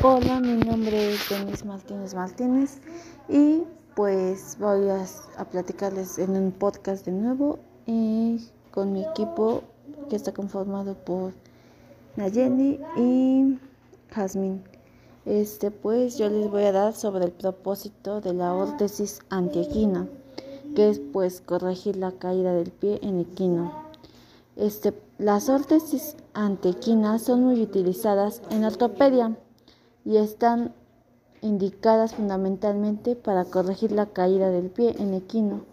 Hola, mi nombre es Denise Martínez Martínez y pues voy a, platicarles en un podcast de nuevo con mi equipo que está conformado por Nayeli y Jazmín. Este pues yo les voy a dar sobre el propósito de la órtesis antiequina, que es pues corregir la caída del pie en equino. Este, las órtesis antiequinas son muy utilizadas en ortopedia y están indicadas fundamentalmente para corregir la caída del pie en equino.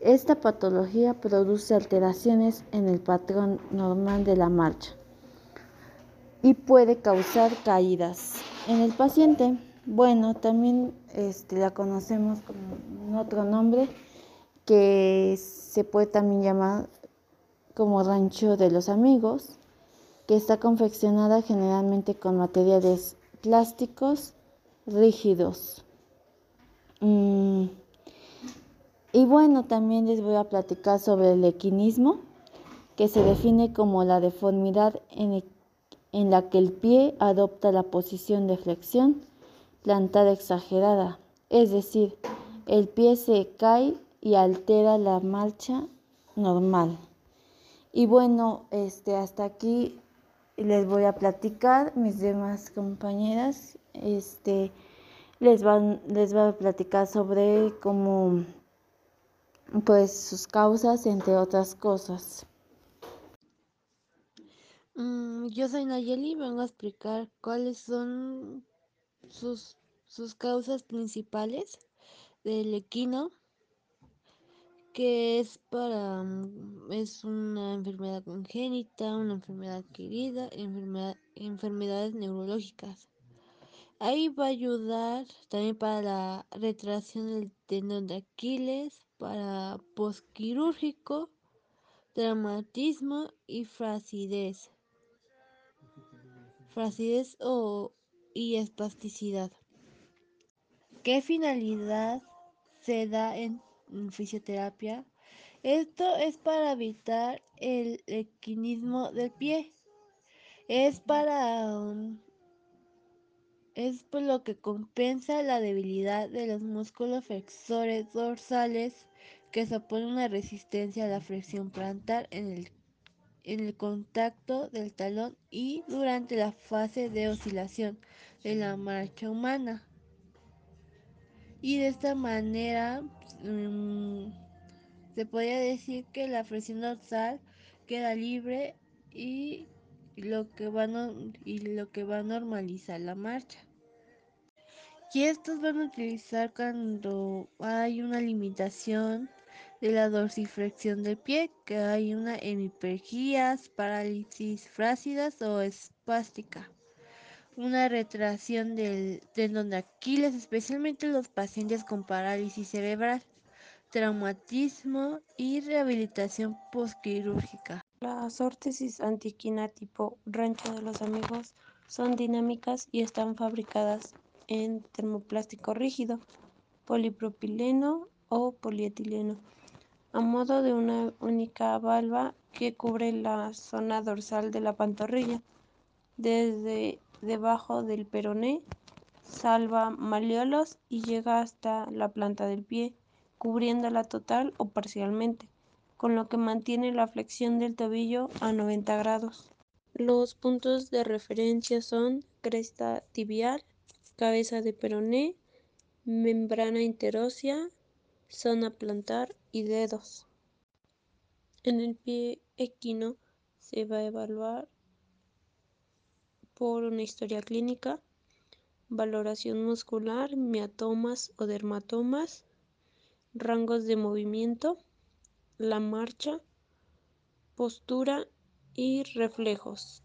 Esta patología produce alteraciones en el patrón normal de la marcha y puede causar caídas. En el paciente, bueno, también este, la conocemos con otro nombre que se puede también llamar como rancho de los amigos, que está confeccionada generalmente con materiales plásticos rígidos. Mm, y bueno, también les voy a platicar sobre el equinismo, que se define como la deformidad en, en la que el pie adopta la posición de flexión plantada exagerada, es decir, el pie se cae y altera la marcha normal. Y bueno, este hasta aquí les voy a platicar mis demás compañeras este les van les va a platicar sobre cómo pues sus causas entre otras cosas. Mm, yo soy Nayeli y vengo a explicar cuáles son sus, sus causas principales del equino que es para mm, es una enfermedad congénita, una enfermedad adquirida, enfermedad, enfermedades neurológicas. Ahí va a ayudar también para la retracción del tendón de Aquiles, para posquirúrgico, traumatismo y frasidez. Frasidez o y espasticidad. ¿Qué finalidad se da en fisioterapia. Esto es para evitar el equinismo del pie. Es para um, es por lo que compensa la debilidad de los músculos flexores dorsales que se una resistencia a la flexión plantar en el, en el contacto del talón y durante la fase de oscilación de la marcha humana y de esta manera mm, se podría decir que la presión dorsal queda libre y lo que va y lo que va a normalizar la marcha. Y estos van a utilizar cuando hay una limitación de la dorsiflexión del pie, que hay una hemipergías, parálisis frácidas o espástica una retracción del tendón de Aquiles, especialmente los pacientes con parálisis cerebral, traumatismo y rehabilitación postquirúrgica. Las órtesis antiquina tipo rancho de los amigos son dinámicas y están fabricadas en termoplástico rígido, polipropileno o polietileno, a modo de una única valva que cubre la zona dorsal de la pantorrilla, desde debajo del peroné, salva malleolos y llega hasta la planta del pie, cubriéndola total o parcialmente, con lo que mantiene la flexión del tobillo a 90 grados. Los puntos de referencia son cresta tibial, cabeza de peroné, membrana interósea, zona plantar y dedos. En el pie equino se va a evaluar por una historia clínica, valoración muscular, miatomas o dermatomas, rangos de movimiento, la marcha, postura y reflejos.